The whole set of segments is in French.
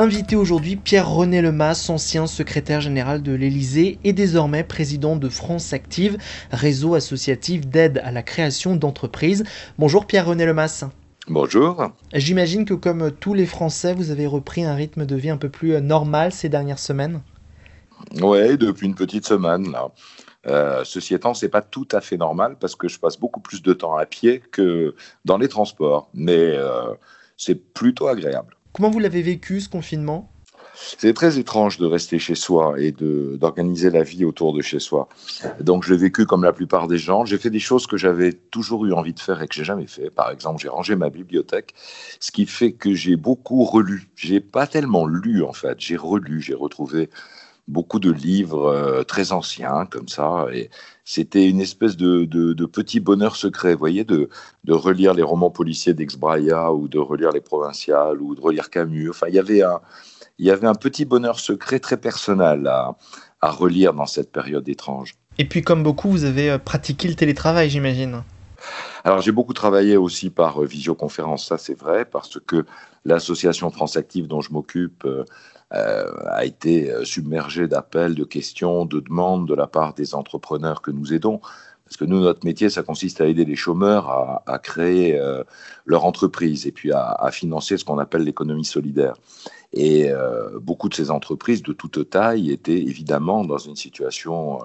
Invité aujourd'hui Pierre-René Lemas, ancien secrétaire général de l'Élysée et désormais président de France Active, réseau associatif d'aide à la création d'entreprises. Bonjour Pierre-René Lemas. Bonjour. J'imagine que comme tous les Français, vous avez repris un rythme de vie un peu plus euh, normal ces dernières semaines. Oui, depuis une petite semaine là. Euh, ceci étant, c'est pas tout à fait normal parce que je passe beaucoup plus de temps à pied que dans les transports, mais euh, c'est plutôt agréable. Comment vous l'avez vécu ce confinement? C'est très étrange de rester chez soi et d'organiser la vie autour de chez soi. Donc, je l'ai vécu comme la plupart des gens. J'ai fait des choses que j'avais toujours eu envie de faire et que j'ai jamais fait. Par exemple, j'ai rangé ma bibliothèque, ce qui fait que j'ai beaucoup relu. J'ai pas tellement lu en fait. J'ai relu, j'ai retrouvé beaucoup de livres euh, très anciens comme ça. Et c'était une espèce de, petit bonheur secret, vous voyez, de, relire les romans policiers d'Ex Braya ou de relire les provinciales ou de relire Camus. Enfin, il y avait un, il y avait un petit bonheur secret très personnel à, à relire dans cette période étrange. Et puis, comme beaucoup, vous avez euh, pratiqué le télétravail, j'imagine. Alors j'ai beaucoup travaillé aussi par euh, visioconférence, ça c'est vrai, parce que l'association France Active dont je m'occupe euh, a été euh, submergé d'appels, de questions, de demandes de la part des entrepreneurs que nous aidons. Parce que nous, notre métier, ça consiste à aider les chômeurs à, créer euh, leur entreprise et puis à, financer ce qu'on appelle l'économie solidaire. Et beaucoup de ces entreprises de toute taille étaient évidemment dans une situation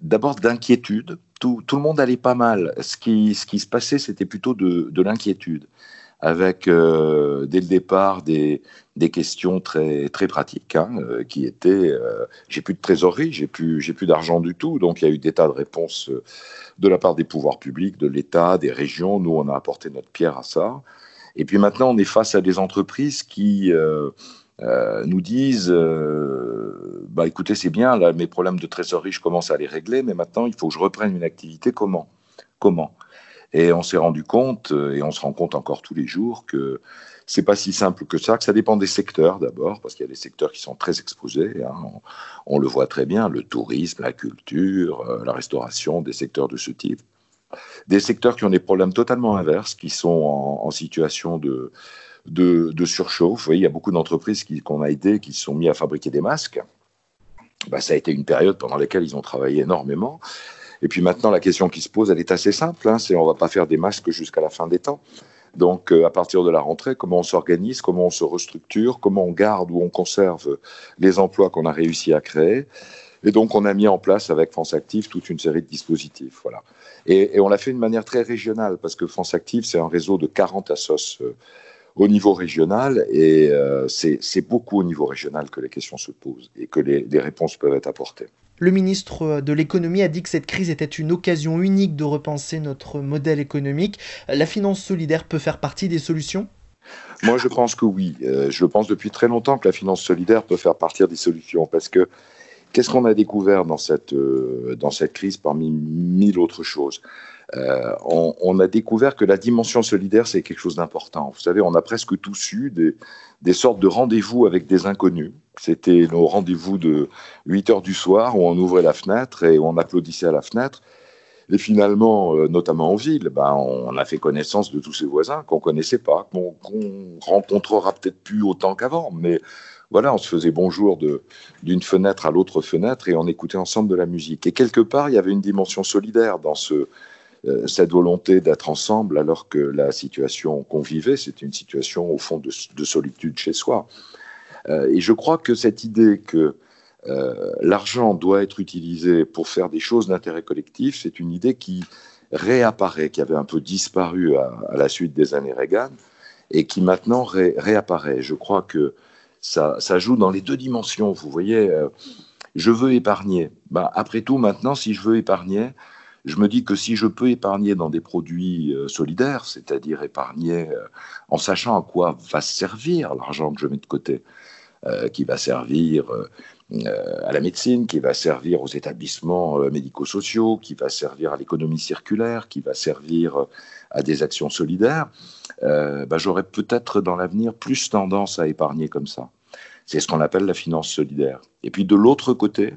d'abord d'inquiétude. Tout, le monde allait pas mal. Ce qui, se passait, c'était plutôt de l'inquiétude avec euh, dès le départ des, des, questions très, très pratiques hein, euh, qui étaient euh, j'ai plus de trésorerie, j'ai plus, j'ai plus d'argent du tout. Donc il y a eu des tas de réponses de la part des pouvoirs publics, de l'État, des régions. Nous, on a apporté notre pierre à ça. Et puis maintenant, on est face à des entreprises qui nous disent bah, écoutez, c'est bien, là, mes problèmes de trésorerie, je commence à les régler, mais maintenant, il faut que je reprenne une activité. Comment? Comment? Et on s'est rendu compte, euh, et on se rend compte encore tous les jours, que c'est pas si simple que ça, que ça dépend des secteurs d'abord, parce qu'il y a des secteurs qui sont très exposés. Hein. On, le voit très bien, le tourisme, la culture, euh, la restauration, des secteurs de ce type. Des secteurs qui ont des problèmes totalement inverses, qui sont en, situation de, surchauffe. Vous voyez, il y a beaucoup d'entreprises qu'on a aidées qui se sont mis à fabriquer des masques. Bah, ça a été une période pendant laquelle ils ont travaillé énormément. Et puis maintenant, la question qui se pose, elle est assez simple. Hein, c'est on va pas faire des masques jusqu'à la fin des temps. Donc, euh, à partir de la rentrée, comment on s'organise, comment on se restructure, comment on garde ou on conserve les emplois qu'on a réussi à créer. Et donc, on a mis en place avec France Active toute une série de dispositifs. Voilà. Et, on l'a fait de manière très régionale parce que France Active, c'est un réseau de 40 assos euh, au niveau régional et euh, c'est beaucoup au niveau régional que les questions se posent et que les, les réponses peuvent être apportées. Le ministre de l'économie a dit que cette crise était une occasion unique de repenser notre modèle économique. La finance solidaire peut faire partie des solutions? Moi, je pense que oui. Euh, je pense depuis très longtemps que la finance solidaire peut faire partie des solutions parce que qu'est-ce qu'on a découvert dans cette, euh, dans cette crise parmi mille autres choses? Euh, on, a découvert que la dimension solidaire, c'est quelque chose d'important. Vous savez, on a presque tous eu des, des sortes de rendez-vous avec des inconnus. C'était nos rendez-vous de 8 heures du soir où on ouvrait la fenêtre et on applaudissait à la fenêtre. Et finalement, euh, notamment en ville, ben, on a fait connaissance de tous ses voisins qu'on connaissait pas, qu'on rencontrera peut-être plus autant qu'avant, mais voilà, on se faisait bonjour d'une fenêtre à l'autre fenêtre et on écoutait ensemble de la musique. Et quelque part, il y avait une dimension solidaire dans ce, euh, cette volonté d'être ensemble alors que la situation qu'on vivait, c'était une situation au fond de, solitude chez soi. et je crois que cette idée que l'argent doit être utilisé pour faire des choses d'intérêt collectif, c'est une idée qui réapparaît, qui avait un peu disparu à, la suite des années Reagan et qui maintenant réapparaît. Je crois que ça, joue dans les deux dimensions. Vous voyez, euh, je veux épargner. Ben, après tout, maintenant, si je veux épargner, je me dis que si je peux épargner dans des produits euh, solidaires, c'est-à-dire épargner euh, en sachant à quoi va servir l'argent que je mets de côté, qui va servir à la médecine, qui va servir aux établissements médico-sociaux, qui va servir à l'économie circulaire, qui va servir à des actions solidaires, euh, bah, j'aurais peut-être dans l'avenir plus tendance à épargner comme ça. C'est ce qu'on appelle la finance solidaire. Et puis de l'autre côté,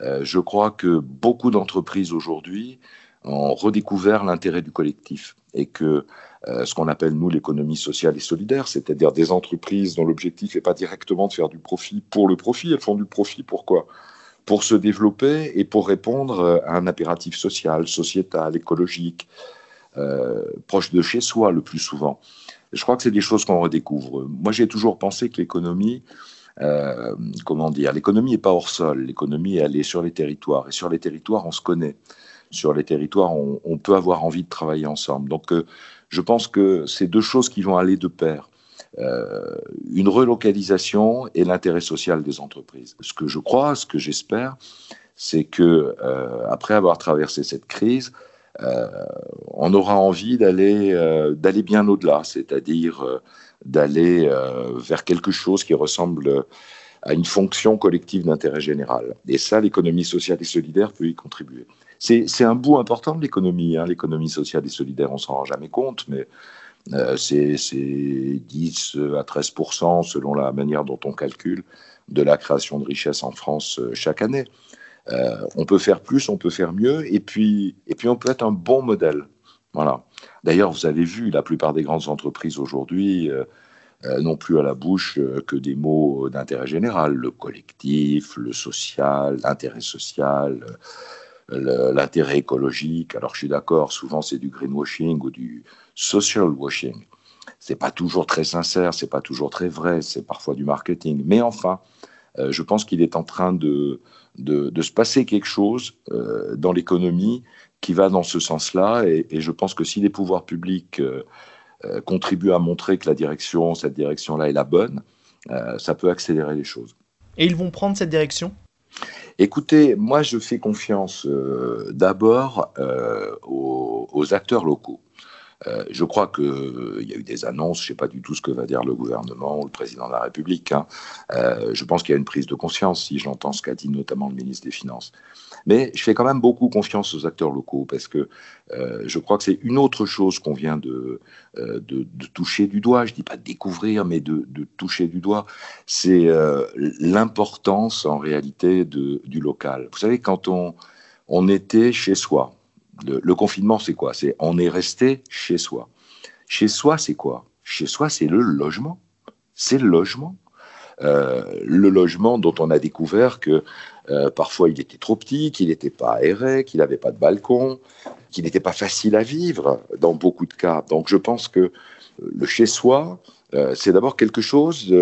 euh, je crois que beaucoup d'entreprises aujourd'hui ont redécouvert l'intérêt du collectif et que euh, ce qu'on appelle nous l'économie sociale et solidaire, c'est-à-dire des entreprises dont l'objectif n'est pas directement de faire du profit pour le profit, elles font du profit pourquoi Pour se développer et pour répondre à un impératif social, sociétal, écologique, euh, proche de chez soi le plus souvent. Je crois que c'est des choses qu'on redécouvre. Moi, j'ai toujours pensé que l'économie, euh, comment dire, l'économie n'est pas hors sol. L'économie, elle est sur les territoires. Et sur les territoires, on se connaît. Sur les territoires, on, peut avoir envie de travailler ensemble. Donc, euh, je pense que c'est deux choses qui vont aller de pair. une relocalisation et l'intérêt social des entreprises. Ce que je crois, ce que j'espère, c'est que après avoir traversé cette crise, euh, on aura envie d'aller euh, d'aller bien au-delà, c'est-à-dire euh, d'aller vers quelque chose qui ressemble à une fonction collective d'intérêt général. Et ça, l'économie sociale et solidaire peut y contribuer. C'est un bout important de l'économie. Hein. L'économie sociale et solidaire, on s'en rend jamais compte, mais c'est 10 à 13% selon la manière dont on calcule de la création de richesse en France chaque année. Euh, on peut faire plus, on peut faire mieux, et puis, et puis on peut être un bon modèle. Voilà. D'ailleurs, vous avez vu, la plupart des grandes entreprises aujourd'hui euh, euh, n'ont plus à la bouche que des mots d'intérêt général, le collectif, le social, l'intérêt social, l'intérêt écologique. Alors je suis d'accord, souvent c'est du greenwashing ou du social washing. C'est pas toujours très sincère, c'est pas toujours très vrai, c'est parfois du marketing. Mais enfin, je pense qu'il est en train de, de, se passer quelque chose euh, dans l'économie qui va dans ce sens-là. Et, je pense que si les pouvoirs publics euh, euh, contribuent à montrer que la direction, cette direction-là est la bonne, ça peut accélérer les choses. Et ils vont prendre cette direction? Écoutez, moi je fais confiance d'abord aux, acteurs locaux. Euh, je crois qu'il euh, y a eu des annonces, je ne sais pas du tout ce que va dire le gouvernement ou le président de la République. Hein. Euh, je pense qu'il y a une prise de conscience, si j'entends ce qu'a dit notamment le ministre des Finances. Mais je fais quand même beaucoup confiance aux acteurs locaux parce que je crois que c'est une autre chose qu'on vient de, de, toucher du doigt. Je ne dis pas de découvrir, mais de, de toucher du doigt. C'est l'importance en réalité du local. Vous savez, quand on, on était chez soi, le, confinement, c'est quoi? C'est on est resté chez soi. Chez soi, c'est quoi? Chez soi, c'est le logement. C'est le logement. Euh, le logement dont on a découvert que euh, parfois il était trop petit, qu'il n'était pas aéré, qu'il n'avait pas de balcon, qu'il n'était pas facile à vivre dans beaucoup de cas. Donc je pense que le chez soi, c'est d'abord quelque chose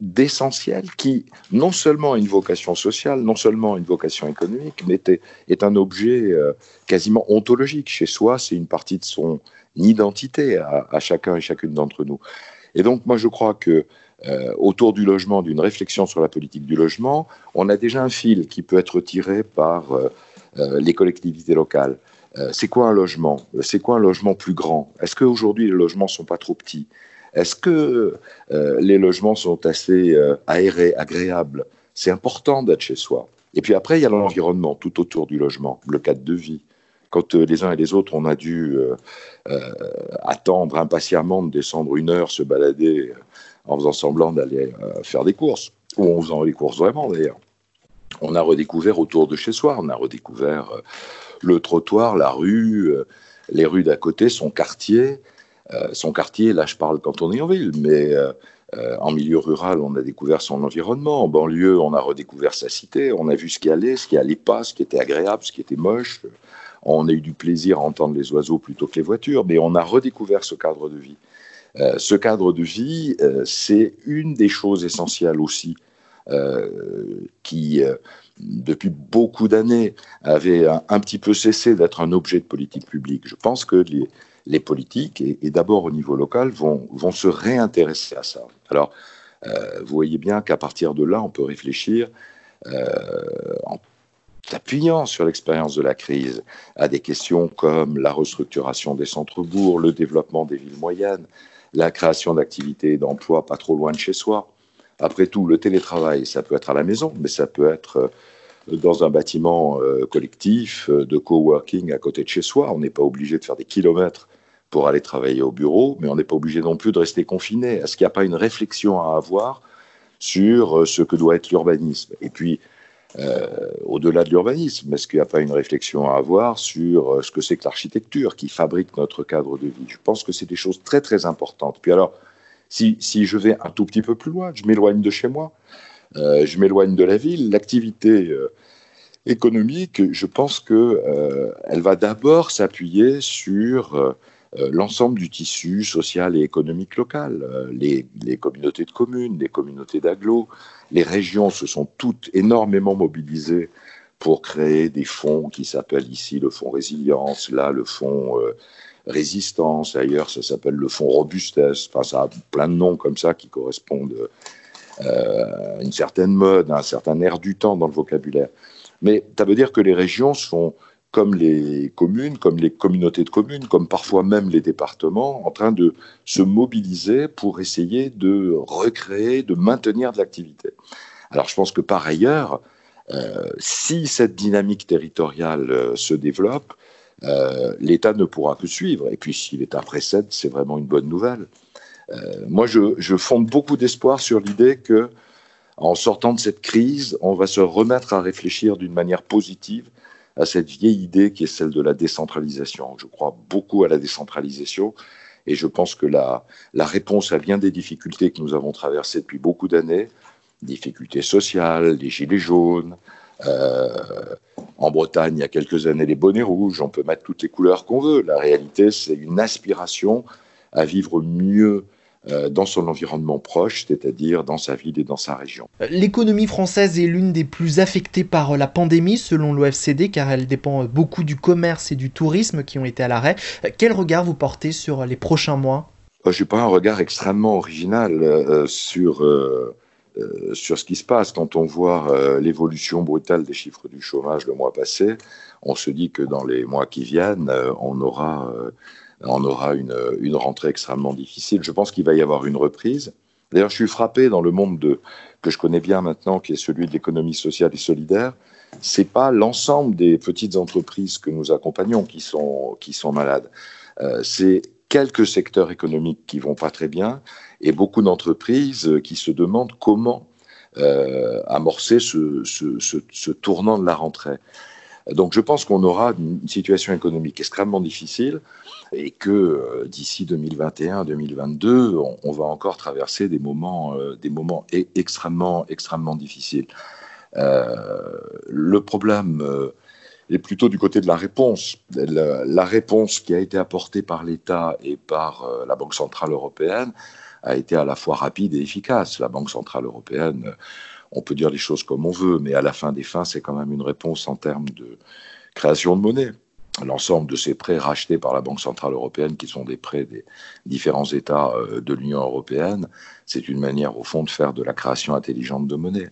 d'essentiel qui non seulement a une vocation sociale, non seulement une vocation économique, mais est, un objet euh, quasiment ontologique. Chez soi, c'est une partie de son identité à, chacun et chacune d'entre nous. Et donc moi je crois que euh, autour du logement, d'une réflexion sur la politique du logement, on a déjà un fil qui peut être tiré par les collectivités locales. c'est quoi un logement? C'est quoi un logement plus grand? Est-ce qu'aujourd'hui les logements sont pas trop petits? Est-ce que euh, les logements sont assez euh, aérés, agréables? C'est important d'être chez soi. Et puis après, il y a l'environnement tout autour du logement, le cadre de vie. Quand euh, les uns et les autres, on a dû attendre impatiemment de descendre une heure, se balader en faisant semblant d'aller faire des courses, ou en faisant les courses vraiment d'ailleurs. On a redécouvert autour de chez soi, on a redécouvert le trottoir, la rue, les rues d'à côté, son quartier, son quartier, là je parle quand on est en ville, mais euh, euh, en milieu rural, on a découvert son environnement. En banlieue, on a redécouvert sa cité. On a vu ce qui allait, ce qui allait pas, ce qui était agréable, ce qui était moche. On a eu du plaisir à entendre les oiseaux plutôt que les voitures, mais on a redécouvert ce cadre de vie. ce cadre de vie, c'est une des choses essentielles aussi qui, depuis beaucoup d'années, avait un, petit peu cessé d'être un objet de politique publique. Je pense que les, politiques, et, d'abord au niveau local, vont, vont se réintéresser à ça. Alors, vous voyez bien qu'à partir de là, on peut réfléchir en s'appuyant sur l'expérience de la crise à des questions comme la restructuration des centres-bourgs, le développement des villes moyennes, la création d'activités et d'emplois pas trop loin de chez soi. Après tout, le télétravail, ça peut être à la maison, mais ça peut être euh, dans un bâtiment euh, collectif euh, de coworking à côté de chez soi. On n'est pas obligé de faire des kilomètres pour aller travailler au bureau, mais on n'est pas obligé non plus de rester confiné. Est-ce qu'il n'y a pas une réflexion à avoir sur ce que doit être l'urbanisme? Et puis, euh, au-delà de l'urbanisme Est-ce qu'il n'y a pas une réflexion à avoir sur euh, ce que c'est que l'architecture qui fabrique notre cadre de vie? Je pense que c'est des choses très très importantes. Puis alors, si, si je vais un tout petit peu plus loin, je m'éloigne de chez moi, euh, je m'éloigne de la ville, l'activité économique, je pense qu'elle elle va d'abord s'appuyer sur l'ensemble du tissu social et économique local, les, les, communautés de communes, les communautés d'agglos, les régions se sont toutes énormément mobilisées pour créer des fonds qui s'appellent ici le fonds résilience, là le fonds euh, résistance, ailleurs ça s'appelle le fonds robustesse, enfin ça a plein de noms comme ça qui correspondent euh, à une certaine mode, à un certain air du temps dans le vocabulaire. Mais ça veut dire que les régions sont comme les communes, comme les communautés de communes, comme parfois même les départements, en train de se mobiliser pour essayer de recréer, de maintenir de l'activité. Alors je pense que par ailleurs, euh, si cette dynamique territoriale euh, se développe, euh, l'État ne pourra que suivre. Et puis si l'État précède, c'est vraiment une bonne nouvelle. moi, je, je fonde beaucoup d'espoir sur l'idée que, en sortant de cette crise, on va se remettre à réfléchir d'une manière positive à cette vieille idée qui est celle de la décentralisation. Je crois beaucoup à la décentralisation et je pense que la, la réponse à bien des difficultés que nous avons traversées depuis beaucoup d'années, difficultés sociales, les gilets jaunes, euh, en Bretagne, il y a quelques années, les bonnets rouges, on peut mettre toutes les couleurs qu'on veut. La réalité, c'est une aspiration à vivre mieux dans son environnement proche, c'est-à-dire dans sa ville et dans sa région. L'économie française est l'une des plus affectées par la pandémie selon l'OFCD car elle dépend beaucoup du commerce et du tourisme qui ont été à l'arrêt. Quel regard vous portez sur les prochains mois? Euh, Je n'ai pas un regard extrêmement original euh, sur, sur ce qui se passe. Quand on voit l'évolution brutale des chiffres du chômage le mois passé, on se dit que dans les mois qui viennent, on aura on aura une, une rentrée extrêmement difficile. Je pense qu'il va y avoir une reprise. D'ailleurs, je suis frappé dans le monde de, que je connais bien maintenant, qui est celui de l'économie sociale et solidaire. C'est pas l'ensemble des petites entreprises que nous accompagnons qui sont, qui sont malades. Euh, c'est quelques secteurs économiques qui vont pas très bien et beaucoup d'entreprises qui se demandent comment euh, amorcer ce, ce, ce, ce, tournant de la rentrée. Donc je pense qu'on aura une situation économique extrêmement difficile et que euh, d'ici 2021-2022, on, va encore traverser des moments, euh, des moments e-, extrêmement, extrêmement difficiles. Euh, le problème est plutôt du côté de la réponse. La, réponse qui a été apportée par l'État et par la Banque centrale européenne a été à la fois rapide et efficace. La Banque centrale européenne, on peut dire les choses comme on veut, mais à la fin des fins, c'est quand même une réponse en termes de création de monnaie l'ensemble de ces prêts rachetés par la Banque Centrale Européenne, qui sont des prêts des différents États euh, de l'Union Européenne, c'est une manière, au fond, de faire de la création intelligente de monnaie.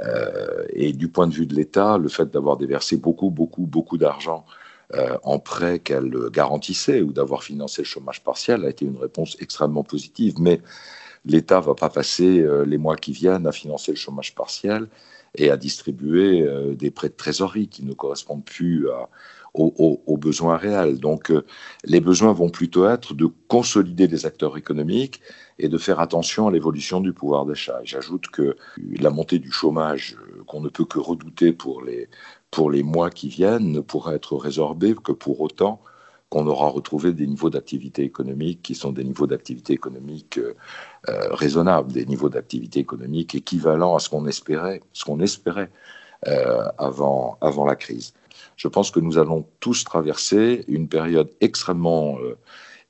Euh, et du point de vue de l'État, le fait d'avoir déversé beaucoup, beaucoup, beaucoup d'argent euh, en prêts qu'elle garantissait ou d'avoir financé le chômage partiel a été une réponse extrêmement positive. Mais l'État va pas passer les mois qui viennent à financer le chômage partiel et à distribuer des prêts de trésorerie qui ne correspondent plus aux, besoins réels. Donc euh, les besoins vont plutôt être de consolider les acteurs économiques et de faire attention à l'évolution du pouvoir d'achat. J'ajoute que la montée du chômage euh, qu'on ne peut que redouter pour les, pour les mois qui viennent ne pourra être résorbée que pour autant qu'on aura retrouvé des niveaux d'activité économique qui sont des niveaux d'activité économique euh, raisonnables, des niveaux d'activité économique équivalents à ce qu'on espérait, ce qu'on espérait avant, avant la crise je pense que nous allons tous traverser une période extrêmement, euh,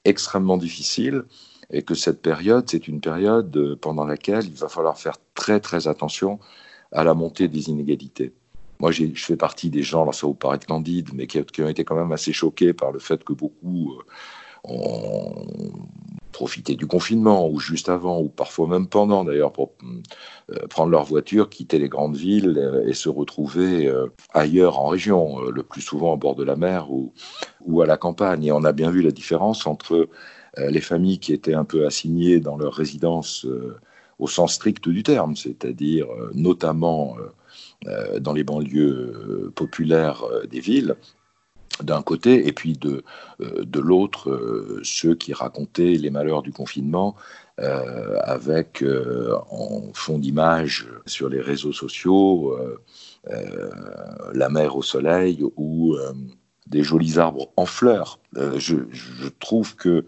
extrêmement difficile et que cette période, c'est une période pendant laquelle il va falloir faire très très attention à la montée des inégalités. Moi, je fais partie des gens, là ça vous paraît candide, mais qui, ont été quand même assez choqués par le fait que beaucoup ont profiter du confinement, ou juste avant, ou parfois même pendant d'ailleurs, pour euh, prendre leur voiture, quitter les grandes villes euh, et se retrouver euh, ailleurs en région, le plus souvent au bord de la mer ou à la campagne. Et on a bien vu la différence entre les familles qui étaient un peu assignées dans leur résidence au sens strict du terme, c'est-à-dire notamment dans les banlieues populaires des villes, d'un côté, et puis de, euh, de l'autre, euh, ceux qui racontaient les malheurs du confinement euh, avec en fond d'image sur les réseaux sociaux la mer au soleil ou des jolis arbres en fleurs. Je, je, trouve que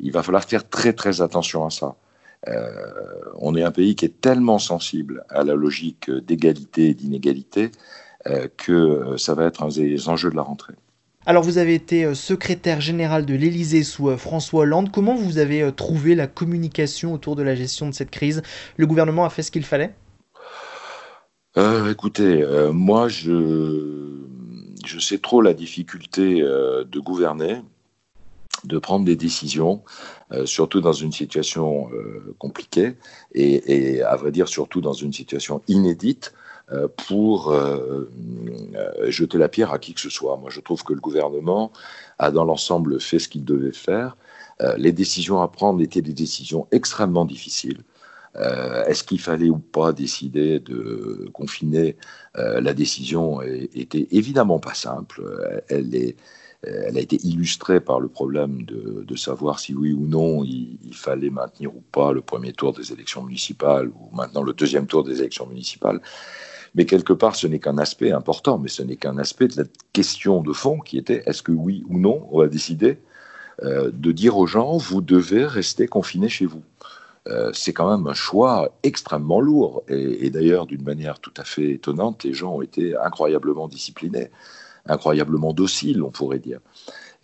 il va falloir faire très très attention à ça. On est un pays qui est tellement sensible à la logique d'égalité et d'inégalité euh, que euh, ça va être un des enjeux de la rentrée. Alors vous avez été euh, secrétaire général de l'Élysée sous François Hollande. Comment vous avez trouvé la communication autour de la gestion de cette crise? Le gouvernement a fait ce qu'il fallait? Écoutez, moi je, je sais trop la difficulté de gouverner, de prendre des décisions, surtout dans une situation compliquée et, à vrai dire surtout dans une situation inédite euh, pour euh, euh, jeter la pierre à qui que ce soit. Moi, je trouve que le gouvernement a dans l'ensemble fait ce qu'il devait faire. les décisions à prendre étaient des décisions extrêmement difficiles. Est-ce qu'il fallait ou pas décider de confiner? La décision était évidemment pas simple. Elle, est, elle a été illustrée par le problème de, savoir si oui ou non il, fallait maintenir ou pas le premier tour des élections municipales ou maintenant le deuxième tour des élections municipales. Mais quelque part, ce n'est qu'un aspect important, mais ce n'est qu'un aspect de la question de fond qui était est-ce que oui ou non, on va décider euh, de dire aux gens, vous devez rester confinés chez vous. Euh, c'est quand même un choix extrêmement lourd. Et d'ailleurs, d'une manière tout à fait étonnante, les gens ont été incroyablement disciplinés, incroyablement dociles, on pourrait dire.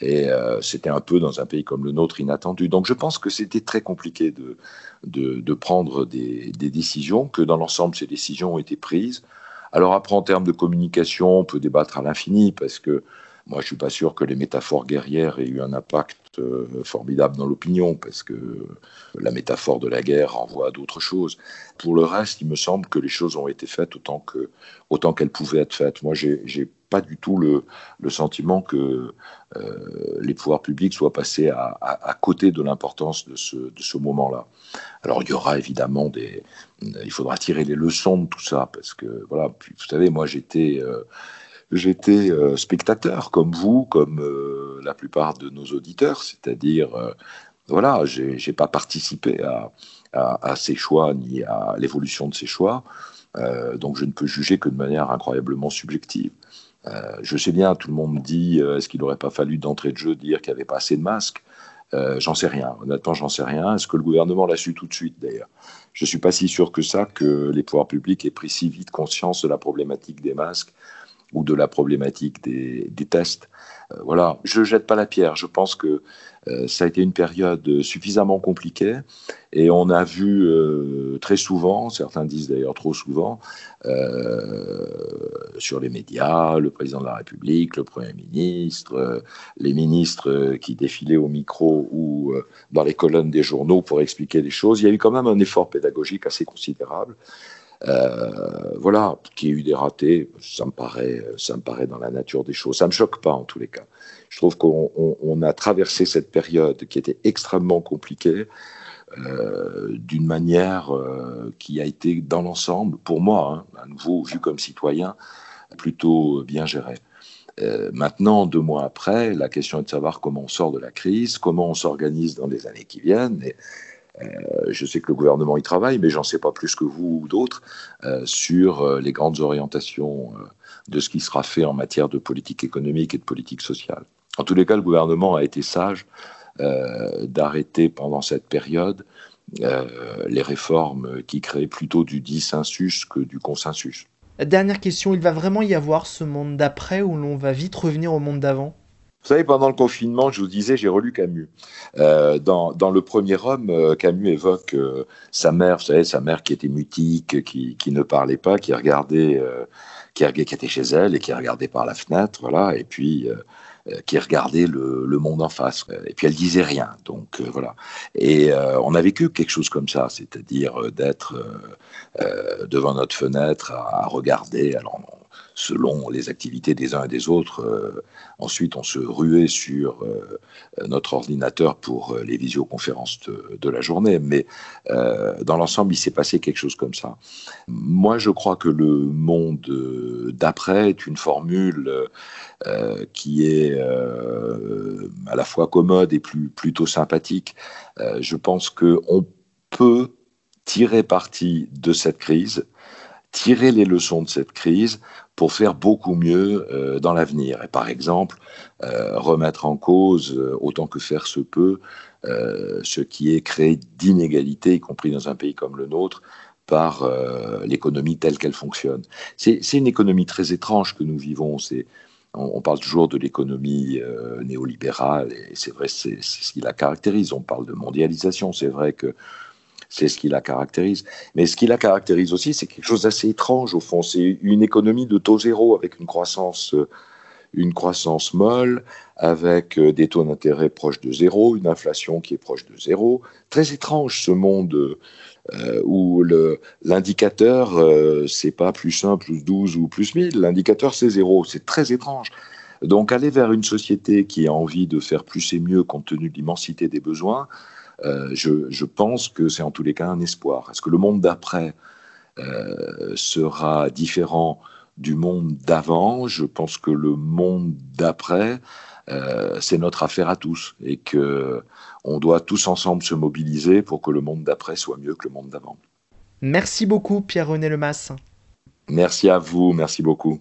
Et euh, c'était un peu dans un pays comme le nôtre inattendu. Donc je pense que c'était très compliqué de, de, de prendre des, des, décisions, que dans l'ensemble ces décisions ont été prises. Alors après, en termes de communication, on peut débattre à l'infini, parce que moi, je suis pas sûr que les métaphores guerrières aient eu un impact euh, formidable dans l'opinion, parce que la métaphore de la guerre renvoie à d'autres choses. Pour le reste, il me semble que les choses ont été faites autant que autant qu'elles pouvaient être faites. Moi, j'ai pas du tout le, sentiment que euh, les pouvoirs publics soient passés à, côté de l'importance de ce, moment-là. Alors, il y aura évidemment des, il faudra tirer les leçons de tout ça, parce que voilà, vous savez, moi, j'étais euh, j'étais euh, spectateur comme vous, comme la plupart de nos auditeurs, c'est-à-dire, voilà, j'ai pas participé à, ces choix ni à l'évolution de ces choix, donc je ne peux juger que de manière incroyablement subjective. Je sais bien, tout le monde me dit, est-ce qu'il n'aurait pas fallu d'entrée de jeu dire qu'il n'y avait pas assez de masques? Euh, j'en sais rien. Honnêtement, j'en sais rien. Est-ce que le gouvernement l'a su tout de suite, d'ailleurs? Je ne suis pas si sûr que ça que les pouvoirs publics aient pris si vite conscience de la problématique des masques ou de la problématique des, tests. Euh, voilà, je jette pas la pierre. Je pense que euh, ça a été une période suffisamment compliquée et on a vu euh, très souvent, certains disent d'ailleurs trop souvent, euh, sur les médias, le président de la République, le Premier ministre, euh, les ministres qui défilaient au micro ou dans les colonnes des journaux pour expliquer les choses. Il y a eu quand même un effort pédagogique assez considérable. Euh, voilà, qu'il y ait eu des ratés, ça me paraît, ça me paraît dans la nature des choses. Ça me choque pas en tous les cas. Je trouve qu'on on, on a traversé cette période qui était extrêmement compliquée euh, d'une manière euh, qui a été dans l'ensemble, pour moi, hein, à nouveau vu comme citoyen, plutôt bien gérée. Euh, maintenant, deux mois après, la question est de savoir comment on sort de la crise, comment on s'organise dans les années qui viennent. Et, euh, je sais que le gouvernement y travaille, mais j'en sais pas plus que vous ou d'autres euh, sur euh, les grandes orientations de ce qui sera fait en matière de politique économique et de politique sociale. En tous les cas, le gouvernement a été sage d'arrêter pendant cette période les réformes qui créent plutôt du dissensus que du consensus. Dernière question, il va vraiment y avoir ce monde d'après où l'on va vite revenir au monde d'avant? Vous savez, pendant le confinement, je vous disais, j'ai relu Camus. Euh, dans, le premier homme, euh, Camus évoque euh, sa mère, vous savez, sa mère qui était mutique, qui, qui ne parlait pas, qui regardait, qui, qui, était chez elle et qui regardait par la fenêtre, voilà, et puis qui regardait le, monde en face. Et puis elle disait rien, donc voilà. Et on a vécu quelque chose comme ça, c'est-à-dire d'être devant notre fenêtre à, à regarder. Alors selon les activités des uns et des autres. Euh, ensuite, on se ruait sur euh, notre ordinateur pour euh, les visioconférences de, la journée. Mais dans l'ensemble, il s'est passé quelque chose comme ça. Moi, je crois que le monde d'après est une formule qui est à la fois commode et plutôt sympathique. je pense qu'on peut tirer parti de cette crise tirer les leçons de cette crise pour faire beaucoup mieux euh, dans l'avenir. Et par exemple, euh, remettre en cause, euh, autant que faire se peut, ce qui est créé d'inégalités, y compris dans un pays comme le nôtre, par l'économie telle qu'elle fonctionne. C'est une économie très étrange que nous vivons. On, parle toujours de l'économie néolibérale, et c'est vrai, c'est ce qui la caractérise. On parle de mondialisation. C'est vrai que c'est ce qui la caractérise. Mais ce qui la caractérise aussi, c'est quelque chose d'assez étrange au fond. C'est une économie de taux zéro avec une croissance, euh, une croissance molle, avec euh, des taux d'intérêt proches de zéro, une inflation qui est proche de zéro. Très étrange ce monde euh, où l'indicateur, c'est pas plus 1, plus 12 ou plus 1000. L'indicateur, c'est zéro. C'est très étrange. Donc aller vers une société qui a envie de faire plus et mieux compte tenu de l'immensité des besoins, euh, je, pense que c'est en tous les cas un espoir. Est-ce que le monde d'après euh, sera différent du monde d'avant? Je pense que le monde d'après, euh, c'est notre affaire à tous et que on doit tous ensemble se mobiliser pour que le monde d'après soit mieux que le monde d'avant. Merci beaucoup Pierre-René Lemas. Merci à vous, merci beaucoup.